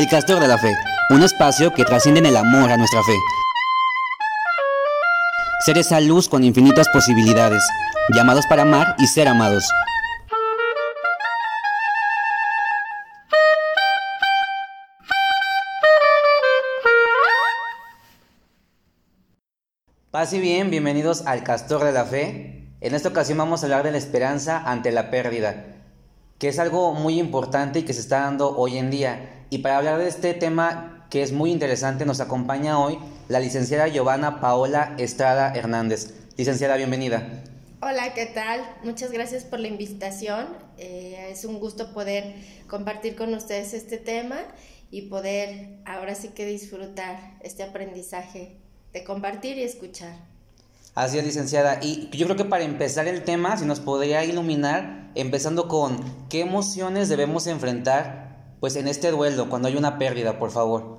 El Castor de la Fe, un espacio que trasciende en el amor a nuestra fe. Ser esa luz con infinitas posibilidades, llamados para amar y ser amados. Paz y bien, bienvenidos al Castor de la Fe. En esta ocasión vamos a hablar de la esperanza ante la pérdida, que es algo muy importante y que se está dando hoy en día. Y para hablar de este tema que es muy interesante, nos acompaña hoy la licenciada Giovanna Paola Estrada Hernández. Licenciada, bienvenida. Hola, ¿qué tal? Muchas gracias por la invitación. Eh, es un gusto poder compartir con ustedes este tema y poder ahora sí que disfrutar este aprendizaje de compartir y escuchar. Así es, licenciada. Y yo creo que para empezar el tema, si nos podría iluminar, empezando con qué emociones debemos enfrentar pues en este duelo, cuando hay una pérdida, por favor.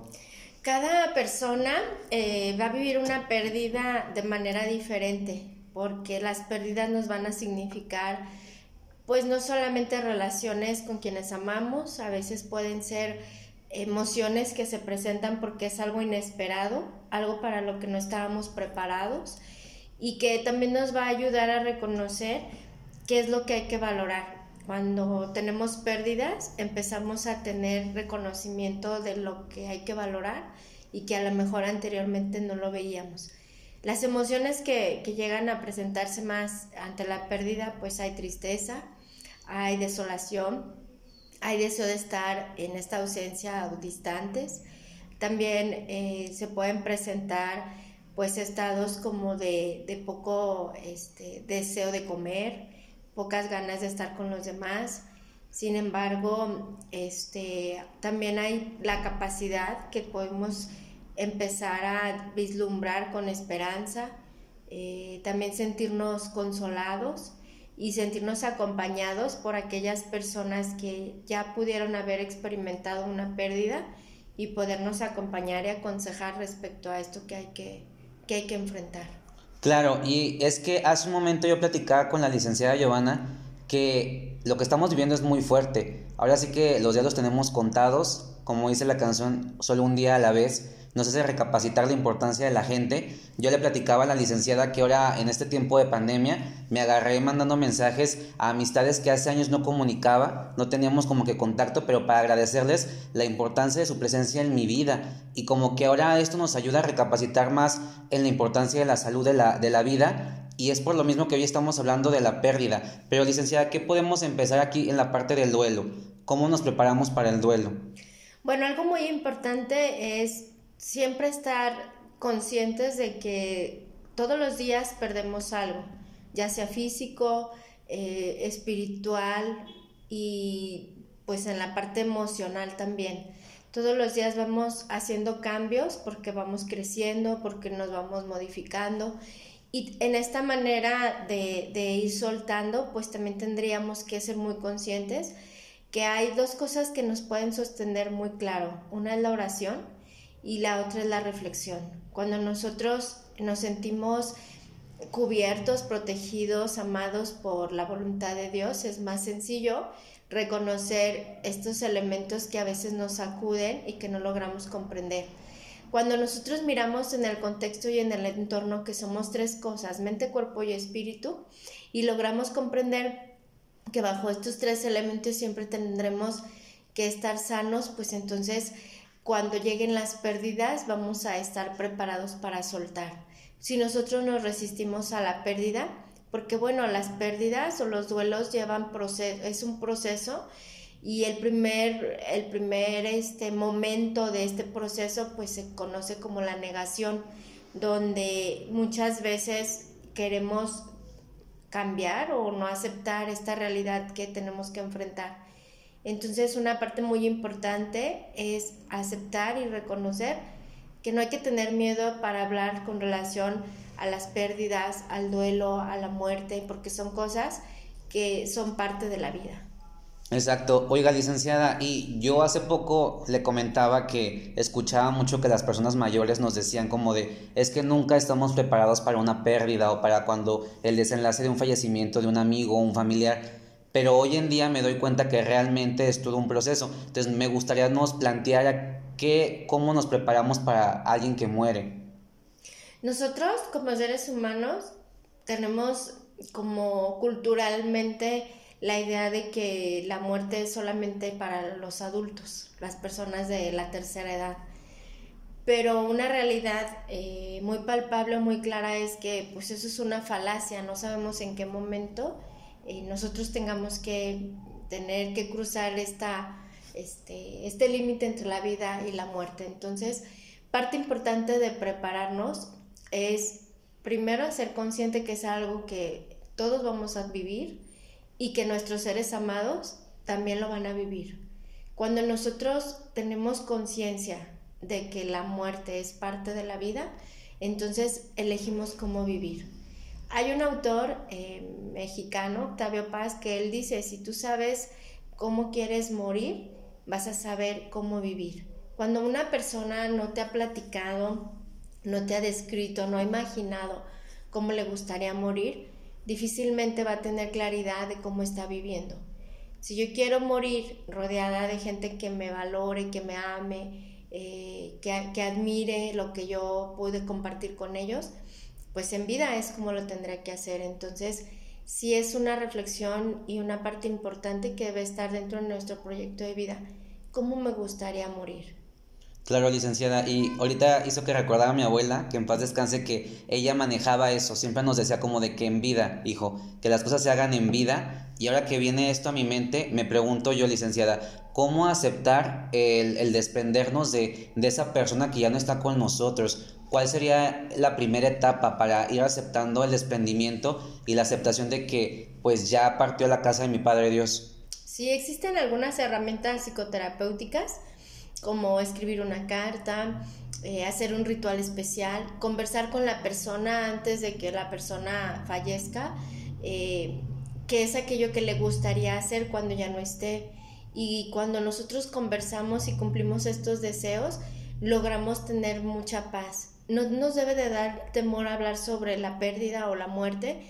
Cada persona eh, va a vivir una pérdida de manera diferente, porque las pérdidas nos van a significar pues no solamente relaciones con quienes amamos, a veces pueden ser emociones que se presentan porque es algo inesperado, algo para lo que no estábamos preparados y que también nos va a ayudar a reconocer qué es lo que hay que valorar. Cuando tenemos pérdidas, empezamos a tener reconocimiento de lo que hay que valorar y que a lo mejor anteriormente no lo veíamos. Las emociones que, que llegan a presentarse más ante la pérdida, pues hay tristeza, hay desolación, hay deseo de estar en esta ausencia distantes. También eh, se pueden presentar pues estados como de, poco este, deseo de comer, pocas ganas de estar con los demás. Sin embargo, este, también hay la capacidad que podemos empezar a vislumbrar con esperanza, eh, también sentirnos consolados y sentirnos acompañados por aquellas personas que ya pudieron haber experimentado una pérdida y podernos acompañar y aconsejar respecto a esto que hay que, que, hay que enfrentar. Claro, y es que hace un momento yo platicaba con la licenciada Giovanna que lo que estamos viviendo es muy fuerte. Ahora sí que los días los tenemos contados, como dice la canción, solo un día a la vez nos hace recapacitar la importancia de la gente. Yo le platicaba a la licenciada que ahora en este tiempo de pandemia me agarré mandando mensajes a amistades que hace años no comunicaba, no teníamos como que contacto, pero para agradecerles la importancia de su presencia en mi vida y como que ahora esto nos ayuda a recapacitar más en la importancia de la salud de la, de la vida y es por lo mismo que hoy estamos hablando de la pérdida. Pero licenciada, ¿qué podemos empezar aquí en la parte del duelo? ¿Cómo nos preparamos para el duelo? Bueno, algo muy importante es siempre estar conscientes de que todos los días perdemos algo, ya sea físico, eh, espiritual y pues en la parte emocional también. Todos los días vamos haciendo cambios porque vamos creciendo, porque nos vamos modificando y en esta manera de, ir soltando pues también tendríamos que ser muy conscientes que hay dos cosas que nos pueden sostener muy claro. Una es la oración, y la otra es la reflexión. Cuando nosotros nos sentimos cubiertos, protegidos, amados por la voluntad de Dios, es más sencillo reconocer estos elementos que a veces nos sacuden y que no logramos comprender. Cuando nosotros miramos en el contexto y en el entorno que somos tres cosas, mente, cuerpo y espíritu, y logramos comprender que bajo estos tres elementos siempre tendremos que estar sanos, pues entonces cuando lleguen las pérdidas vamos a estar preparados para soltar. Si nosotros nos resistimos a la pérdida, porque bueno, las pérdidas o los duelos llevan es un proceso y el primer, el primer este momento de este proceso pues se conoce como la negación, donde muchas veces queremos cambiar o no aceptar esta realidad que tenemos que enfrentar. Entonces una parte muy importante es aceptar y reconocer que no hay que tener miedo para hablar con relación a las pérdidas, al duelo, a la muerte, porque son cosas que son parte de la vida. Exacto. Oiga, licenciada, y yo hace poco le comentaba que escuchaba mucho que las personas mayores nos decían como de, es que nunca estamos preparados para una pérdida o para cuando el desenlace de un fallecimiento de un amigo o un familiar pero hoy en día me doy cuenta que realmente es todo un proceso. Entonces me gustaría nos plantear qué, cómo nos preparamos para alguien que muere. Nosotros como seres humanos tenemos como culturalmente la idea de que la muerte es solamente para los adultos, las personas de la tercera edad. Pero una realidad eh, muy palpable, muy clara es que pues eso es una falacia, no sabemos en qué momento eh, nosotros tengamos que tener que cruzar esta, este, este límite entre la vida y la muerte. Entonces, parte importante de prepararnos es primero ser consciente que es algo que todos vamos a vivir y que nuestros seres amados también lo van a vivir. Cuando nosotros tenemos conciencia de que la muerte es parte de la vida, entonces elegimos cómo vivir. Hay un autor eh, mexicano, Octavio Paz, que él dice, si tú sabes cómo quieres morir, vas a saber cómo vivir. Cuando una persona no te ha platicado, no te ha descrito, no ha imaginado cómo le gustaría morir, difícilmente va a tener claridad de cómo está viviendo. Si yo quiero morir rodeada de gente que me valore, que me ame, eh, que, que admire lo que yo pude compartir con ellos, pues en vida es como lo tendré que hacer. Entonces, sí es una reflexión y una parte importante que debe estar dentro de nuestro proyecto de vida. ¿Cómo me gustaría morir? Claro, licenciada. Y ahorita hizo que recordara a mi abuela, que en paz descanse, que ella manejaba eso. Siempre nos decía como de que en vida, hijo, que las cosas se hagan en vida. Y ahora que viene esto a mi mente, me pregunto yo, licenciada, ¿cómo aceptar el, el desprendernos de, de esa persona que ya no está con nosotros? ¿Cuál sería la primera etapa para ir aceptando el desprendimiento y la aceptación de que pues ya partió la casa de mi Padre Dios? Sí, existen algunas herramientas psicoterapéuticas como escribir una carta, eh, hacer un ritual especial, conversar con la persona antes de que la persona fallezca, eh, que es aquello que le gustaría hacer cuando ya no esté. Y cuando nosotros conversamos y cumplimos estos deseos, logramos tener mucha paz. No nos debe de dar temor hablar sobre la pérdida o la muerte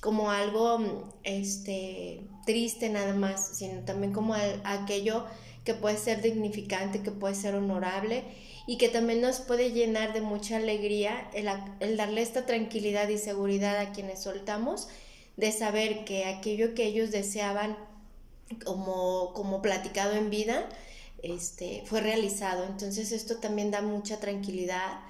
como algo este, triste nada más, sino también como aquello que puede ser dignificante, que puede ser honorable y que también nos puede llenar de mucha alegría el, darle esta tranquilidad y seguridad a quienes soltamos de saber que aquello que ellos deseaban como, como platicado en vida este, fue realizado. Entonces esto también da mucha tranquilidad,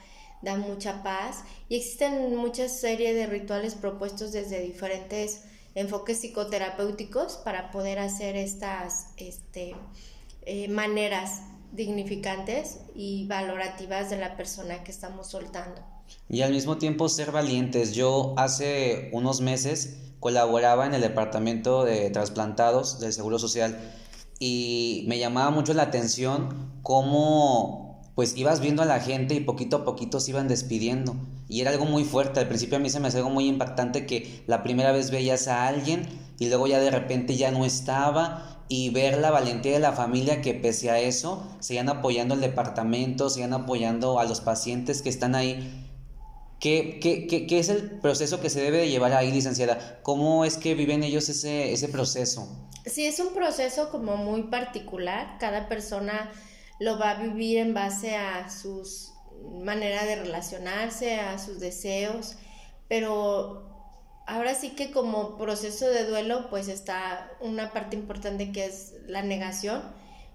da mucha paz y existen muchas series de rituales propuestos desde diferentes enfoques psicoterapéuticos para poder hacer estas este, eh, maneras dignificantes y valorativas de la persona que estamos soltando. Y al mismo tiempo ser valientes. Yo hace unos meses colaboraba en el departamento de trasplantados del Seguro Social y me llamaba mucho la atención cómo pues ibas viendo a la gente y poquito a poquito se iban despidiendo. Y era algo muy fuerte. Al principio a mí se me hacía algo muy impactante que la primera vez veías a alguien y luego ya de repente ya no estaba y ver la valentía de la familia que pese a eso sigan apoyando el departamento, sigan apoyando a los pacientes que están ahí. ¿Qué, qué, qué, es el proceso que se debe de llevar ahí, licenciada? ¿Cómo es que viven ellos ese, ese proceso? Sí, es un proceso como muy particular. Cada persona lo va a vivir en base a sus manera de relacionarse, a sus deseos, pero ahora sí que como proceso de duelo, pues está una parte importante que es la negación.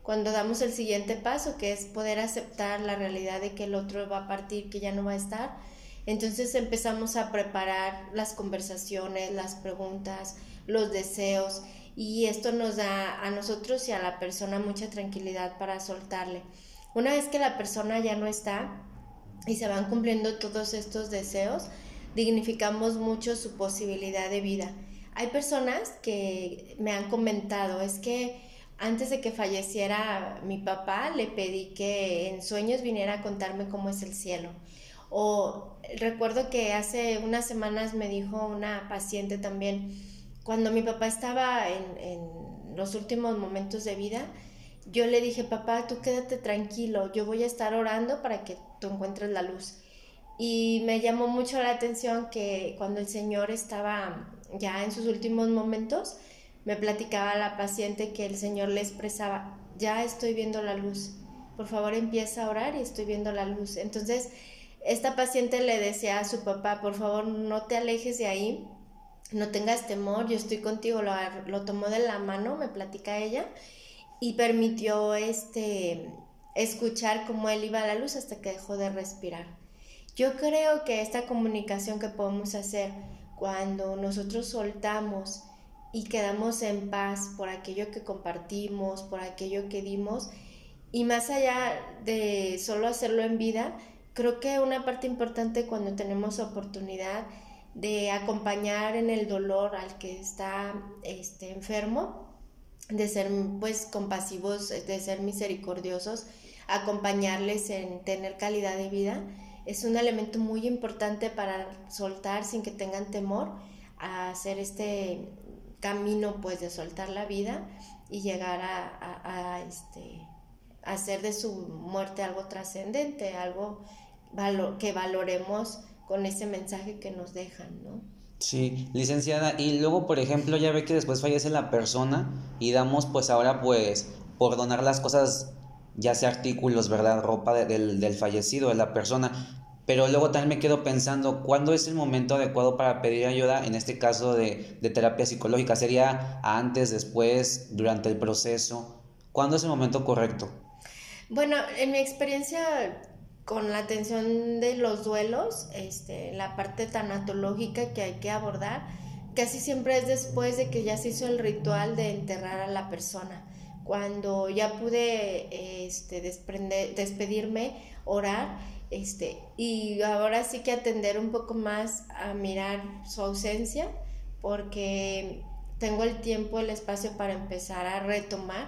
Cuando damos el siguiente paso, que es poder aceptar la realidad de que el otro va a partir, que ya no va a estar, entonces empezamos a preparar las conversaciones, las preguntas, los deseos, y esto nos da a nosotros y a la persona mucha tranquilidad para soltarle. Una vez que la persona ya no está y se van cumpliendo todos estos deseos, dignificamos mucho su posibilidad de vida. Hay personas que me han comentado, es que antes de que falleciera mi papá, le pedí que en sueños viniera a contarme cómo es el cielo. O recuerdo que hace unas semanas me dijo una paciente también, cuando mi papá estaba en, los últimos momentos de vida, yo le dije, papá, tú quédate tranquilo, yo voy a estar orando para que tú encuentres la luz. Y me llamó mucho la atención que cuando el Señor estaba ya en sus últimos momentos, me platicaba la paciente que el Señor le expresaba, ya estoy viendo la luz, por favor empieza a orar y estoy viendo la luz. Entonces, esta paciente le decía a su papá, por favor no te alejes de ahí, no tengas temor, yo estoy contigo, lo, lo tomó de la mano, me platica ella, y permitió este, escuchar cómo él iba a la luz hasta que dejó de respirar. Yo creo que esta comunicación que podemos hacer cuando nosotros soltamos y quedamos en paz por aquello que compartimos, por aquello que dimos, y más allá de solo hacerlo en vida, creo que una parte importante cuando tenemos oportunidad de acompañar en el dolor al que está este, enfermo, de ser pues compasivos, de ser misericordiosos, acompañarles en tener calidad de vida, es un elemento muy importante para soltar sin que tengan temor a hacer este camino pues de soltar la vida y llegar a, este, hacer de su muerte algo trascendente, algo que valoremos con ese mensaje que nos dejan, ¿no? Sí, licenciada, y luego, por ejemplo, ya ve que después fallece la persona y damos pues ahora pues por donar las cosas, ya sea artículos, ¿verdad? Ropa del, del fallecido, de la persona. Pero luego también me quedo pensando, ¿cuándo es el momento adecuado para pedir ayuda? En este caso de, de terapia psicológica, ¿sería antes, después, durante el proceso? ¿Cuándo es el momento correcto? Bueno, en mi experiencia con la atención de los duelos, este, la parte tanatológica que hay que abordar, casi siempre es después de que ya se hizo el ritual de enterrar a la persona. Cuando ya pude este, despedirme, orar, este, y ahora sí que atender un poco más a mirar su ausencia, porque tengo el tiempo, el espacio para empezar a retomar,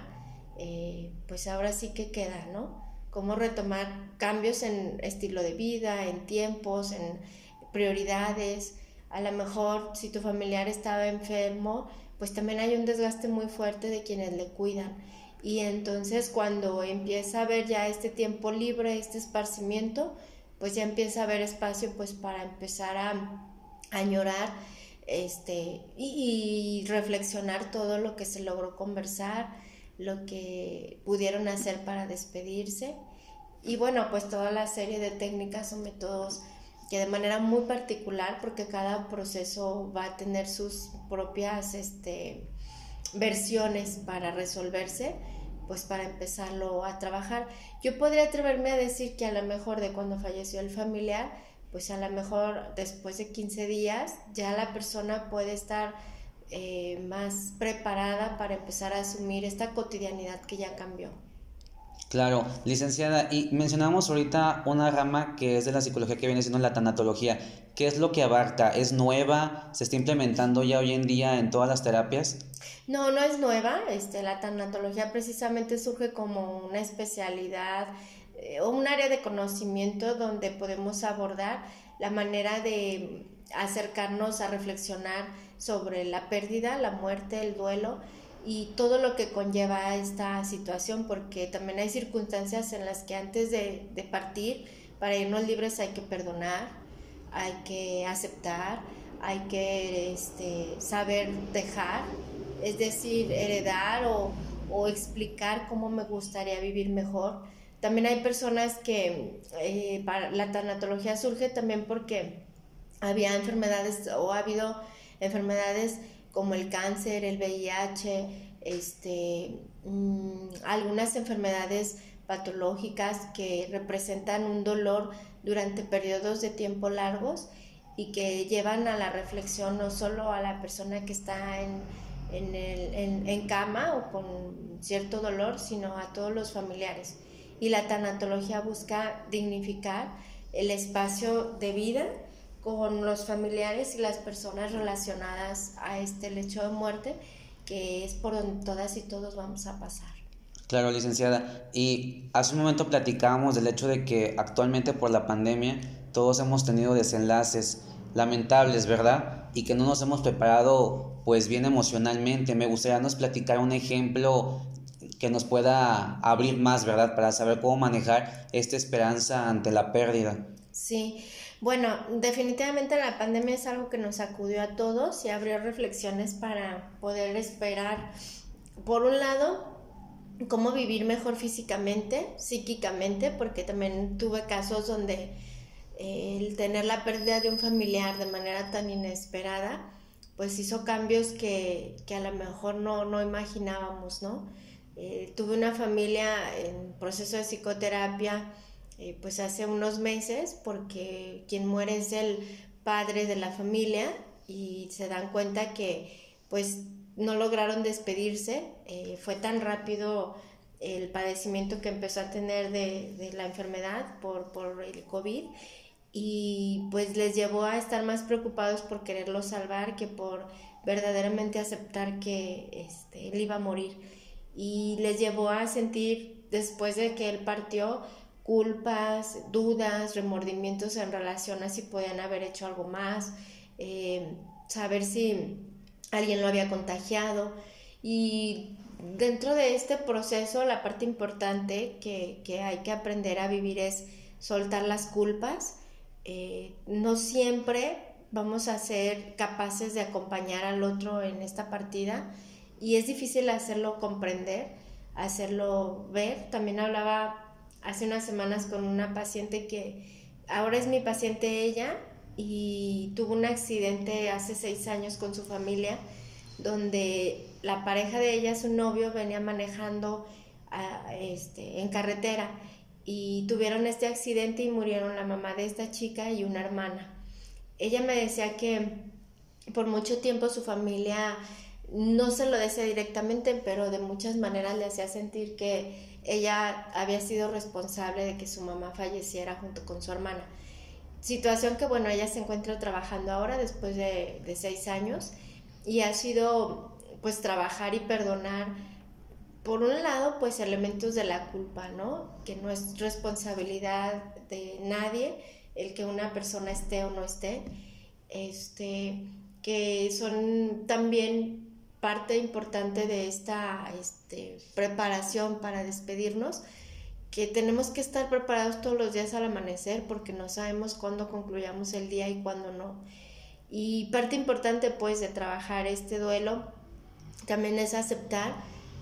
eh, pues ahora sí que queda, ¿no? cómo retomar cambios en estilo de vida, en tiempos, en prioridades. A lo mejor si tu familiar estaba enfermo, pues también hay un desgaste muy fuerte de quienes le cuidan. Y entonces cuando empieza a haber ya este tiempo libre, este esparcimiento, pues ya empieza a haber espacio pues para empezar a añorar este, y, y reflexionar todo lo que se logró conversar, lo que pudieron hacer para despedirse. Y bueno, pues toda la serie de técnicas o métodos que de manera muy particular, porque cada proceso va a tener sus propias este, versiones para resolverse, pues para empezarlo a trabajar. Yo podría atreverme a decir que a lo mejor de cuando falleció el familiar, pues a lo mejor después de 15 días ya la persona puede estar eh, más preparada para empezar a asumir esta cotidianidad que ya cambió. Claro, licenciada, y mencionamos ahorita una rama que es de la psicología que viene siendo la tanatología. ¿Qué es lo que abarca? ¿Es nueva? ¿Se está implementando ya hoy en día en todas las terapias? No, no es nueva. Este, la tanatología precisamente surge como una especialidad eh, o un área de conocimiento donde podemos abordar la manera de acercarnos a reflexionar sobre la pérdida, la muerte, el duelo y todo lo que conlleva esta situación, porque también hay circunstancias en las que antes de, partir, para irnos libres hay que perdonar, hay que aceptar, hay que este, saber dejar, es decir, heredar o, explicar cómo me gustaría vivir mejor. También hay personas que eh, para la tanatología surge también porque había enfermedades o ha habido enfermedades como el cáncer, el VIH, este, mm, algunas enfermedades patológicas que representan un dolor durante periodos de tiempo largos y que llevan a la reflexión no solo a la persona que está en, en, el, en, cama o con cierto dolor, sino a todos los familiares. Y la tanatología busca dignificar el espacio de vida con los familiares y las personas relacionadas a este lecho de muerte, que es por donde todas y todos vamos a pasar. Claro, licenciada. Y hace un momento platicábamos del hecho de que actualmente por la pandemia todos hemos tenido desenlaces lamentables, ¿verdad? Y que no nos hemos preparado pues bien emocionalmente. Me gustaría nos platicar un ejemplo que nos pueda abrir más, ¿verdad? Para saber cómo manejar esta esperanza ante la pérdida. Sí, Bueno, definitivamente la pandemia es algo que nos sacudió a todos y abrió reflexiones para poder esperar, por un lado, cómo vivir mejor físicamente, psíquicamente, porque también tuve casos donde eh, el tener la pérdida de un familiar de manera tan inesperada, pues hizo cambios que, a lo mejor no, no imaginábamos, ¿no? Eh, tuve una familia en proceso de psicoterapia eh, pues hace unos meses porque quien muere es el padre de la familia y se dan cuenta que pues no lograron despedirse, eh, fue tan rápido el padecimiento que empezó a tener de, la enfermedad por, por, el COVID y pues les llevó a estar más preocupados por quererlo salvar que por verdaderamente aceptar que este, él iba a morir. Y les llevó a sentir después de que él partió culpas, dudas, remordimientos en relación a si podían haber hecho algo más, eh, saber si alguien lo había contagiado. Y dentro de este proceso, la parte importante que, hay que aprender a vivir es soltar las culpas. Eh, no siempre vamos a ser capaces de acompañar al otro en esta partida y es difícil hacerlo comprender, hacerlo ver. También hablaba hace unas semanas con una paciente que ahora es mi paciente ella y tuvo un accidente hace seis años con su familia donde la pareja de ella, su novio, venía manejando este, en carretera y tuvieron este accidente y murieron la mamá de esta chica y una hermana. Ella me decía que por mucho tiempo su familia no se lo decía directamente, pero de muchas maneras le hacía sentir que ella había sido responsable de que su mamá falleciera junto con su hermana. Situación que, bueno, ella se encuentra trabajando ahora después de, de seis años y ha sido, pues, trabajar y perdonar, por un lado, pues, elementos de la culpa, ¿no? Que no es responsabilidad de nadie el que una persona esté o no esté, este, que son también parte importante de esta este, preparación para despedirnos, que tenemos que estar preparados todos los días al amanecer porque no sabemos cuándo concluyamos el día y cuándo no. Y parte importante pues de trabajar este duelo también es aceptar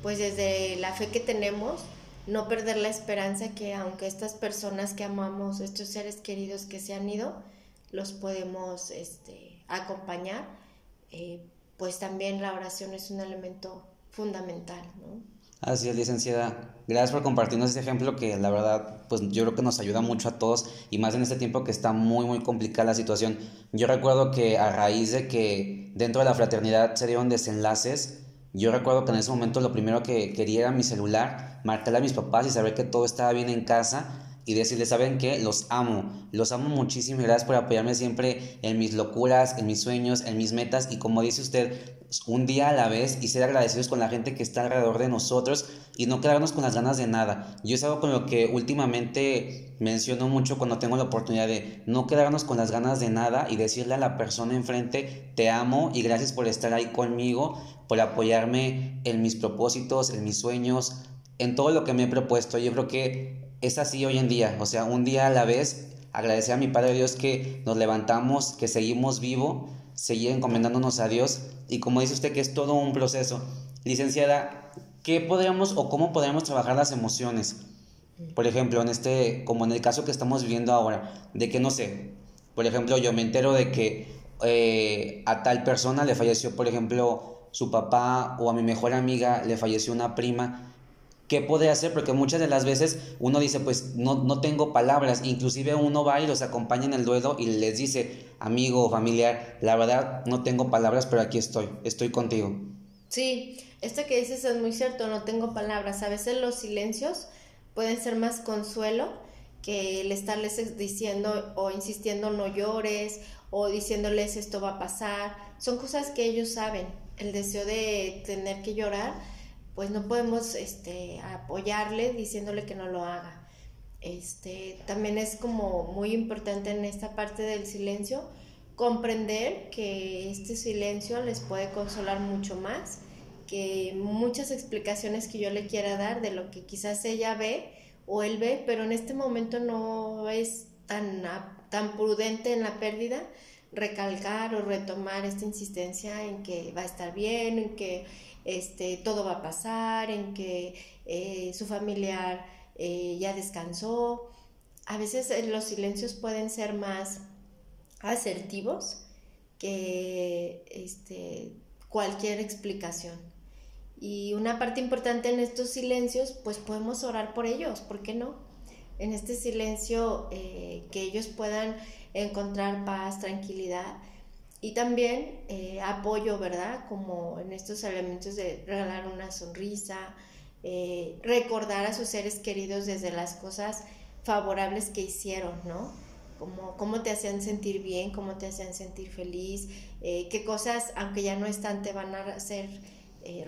pues desde la fe que tenemos, no perder la esperanza que aunque estas personas que amamos, estos seres queridos que se han ido, los podemos este, acompañar. Eh, pues también la oración es un elemento fundamental, ¿no? Así es, licenciada. Gracias por compartirnos este ejemplo que la verdad, pues yo creo que nos ayuda mucho a todos y más en este tiempo que está muy, muy complicada la situación. Yo recuerdo que a raíz de que dentro de la fraternidad se dieron desenlaces, yo recuerdo que en ese momento lo primero que quería era mi celular, marcarle a mis papás y saber que todo estaba bien en casa y decirles, ¿saben qué? Los amo, los amo muchísimo gracias por apoyarme siempre en mis locuras, en mis sueños, en mis metas y como dice usted, un día a la vez y ser agradecidos con la gente que está alrededor de nosotros y no quedarnos con las ganas de nada. Yo es algo con lo que últimamente menciono mucho cuando tengo la oportunidad de no quedarnos con las ganas de nada y decirle a la persona enfrente, te amo y gracias por estar ahí conmigo, por apoyarme en mis propósitos, en mis sueños, en todo lo que me he propuesto. Yo creo que es así hoy en día, o sea, un día a la vez, agradecer a mi Padre Dios que nos levantamos, que seguimos vivo, seguir encomendándonos a Dios y como dice usted que es todo un proceso. Licenciada, ¿qué podríamos o cómo podríamos trabajar las emociones? Por ejemplo, en este, como en el caso que estamos viviendo ahora, de que no sé, por ejemplo, yo me entero de que eh, a tal persona le falleció, por ejemplo, su papá o a mi mejor amiga le falleció una prima ¿Qué puede hacer? Porque muchas de las veces uno dice, pues no, no tengo palabras, inclusive uno va y los acompaña en el duelo y les dice, amigo o familiar, la verdad no tengo palabras, pero aquí estoy, estoy contigo. Sí, esto que dices es muy cierto, no tengo palabras. A veces los silencios pueden ser más consuelo que el estarles diciendo o insistiendo no llores o diciéndoles esto va a pasar. Son cosas que ellos saben. El deseo de tener que llorar pues no podemos este, apoyarle diciéndole que no lo haga. Este, también es como muy importante en esta parte del silencio comprender que este silencio les puede consolar mucho más que muchas explicaciones que yo le quiera dar de lo que quizás ella ve o él ve, pero en este momento no es tan tan prudente en la pérdida, recalcar o retomar esta insistencia en que va a estar bien, en que este, todo va a pasar, en que eh, su familiar eh, ya descansó. A veces eh, los silencios pueden ser más asertivos que este, cualquier explicación. Y una parte importante en estos silencios, pues podemos orar por ellos, ¿por qué no? En este silencio que ellos puedan encontrar paz, tranquilidad y también eh, apoyo, ¿verdad? Como en estos elementos de regalar una sonrisa, eh, recordar a sus seres queridos desde las cosas favorables que hicieron, ¿no? Como cómo te hacían sentir bien, cómo te hacían sentir feliz, eh, qué cosas, aunque ya no están, te van a hacer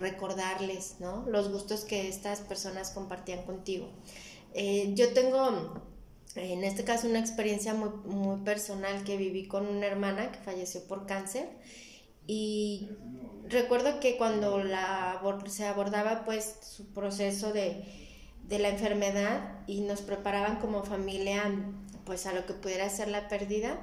recordarles, ¿no? Los gustos que estas personas compartían contigo. yo tengo en este caso una experiencia muy, muy personal que viví con una hermana que falleció por cáncer. Y recuerdo que cuando la, se abordaba pues su proceso de, de la enfermedad y nos preparaban como familia pues a lo que pudiera ser la pérdida,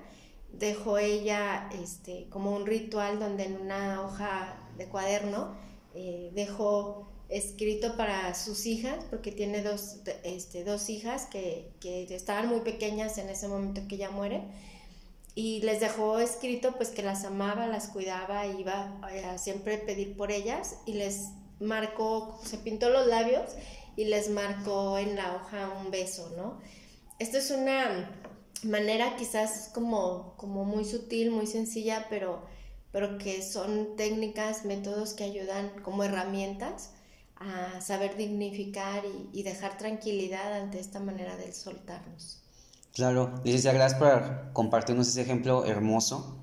dejó ella este, como un ritual donde en una hoja de cuaderno eh, dejó escrito para sus hijas, porque tiene dos, este, dos hijas que, que, estaban muy pequeñas en ese momento que ella muere, y les dejó escrito pues que las amaba, las cuidaba, iba a siempre pedir por ellas, y les marcó, se pintó los labios y les marcó en la hoja un beso, ¿no? Esto es una manera quizás como, como muy sutil, muy sencilla, pero, pero que son técnicas, métodos que ayudan como herramientas a saber dignificar y, dejar tranquilidad ante esta manera de soltarnos. Claro, licenciada, gracias por compartirnos ese ejemplo hermoso.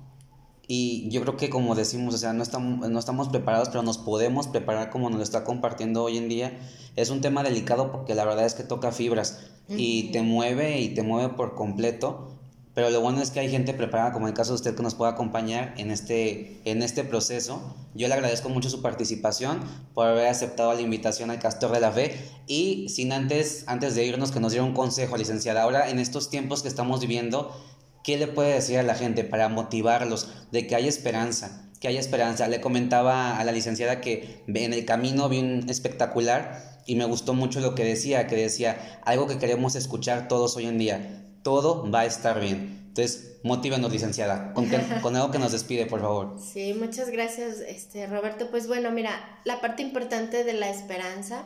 Y yo creo que como decimos, o sea, no estamos, no estamos preparados, pero nos podemos preparar como nos lo está compartiendo hoy en día. Es un tema delicado porque la verdad es que toca fibras y te mueve y te mueve por completo. Pero lo bueno es que hay gente preparada, como en el caso de usted, que nos pueda acompañar en este, en este proceso. Yo le agradezco mucho su participación, por haber aceptado la invitación al Castor de la Fe. Y sin antes, antes de irnos, que nos diera un consejo, licenciada. Ahora, en estos tiempos que estamos viviendo, ¿qué le puede decir a la gente para motivarlos de que hay esperanza? Que hay esperanza. Le comentaba a la licenciada que en el camino vi un espectacular y me gustó mucho lo que decía, que decía algo que queremos escuchar todos hoy en día todo va a estar bien. Entonces, motívanos, licenciada, con, con, algo que nos despide, por favor. Sí, muchas gracias, este, Roberto. Pues bueno, mira, la parte importante de la esperanza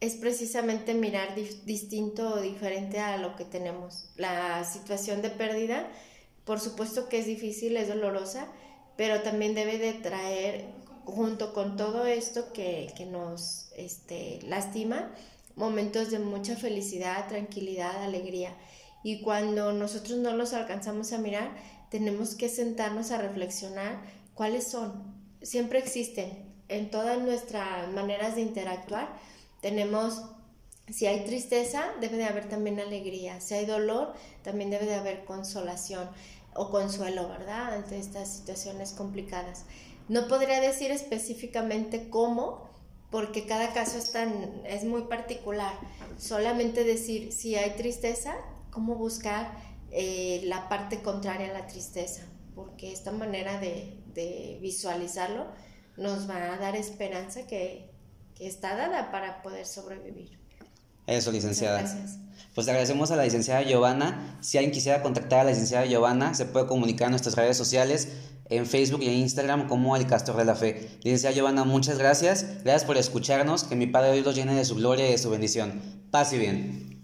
es precisamente mirar distinto o diferente a lo que tenemos. La situación de pérdida, por supuesto que es difícil, es dolorosa, pero también debe de traer, junto con todo esto que, que nos este, lastima, momentos de mucha felicidad, tranquilidad, alegría. Y cuando nosotros no los alcanzamos a mirar, tenemos que sentarnos a reflexionar cuáles son. Siempre existen en todas nuestras maneras de interactuar. Tenemos, si hay tristeza, debe de haber también alegría. Si hay dolor, también debe de haber consolación o consuelo, ¿verdad? Ante estas situaciones complicadas. No podría decir específicamente cómo, porque cada caso es, tan, es muy particular. Solamente decir si hay tristeza, cómo buscar eh, la parte contraria a la tristeza, porque esta manera de, visualizarlo nos va a dar esperanza que, está dada para poder sobrevivir. Eso, licenciada. Gracias. Pues agradecemos a la licenciada Giovanna. Si alguien quisiera contactar a la licenciada Giovanna, se puede comunicar en nuestras redes sociales, en Facebook y en Instagram como El Castor de la Fe. Licenciada Giovanna, muchas gracias. Gracias por escucharnos. Que mi Padre hoy los llene de su gloria y de su bendición. Paz y bien.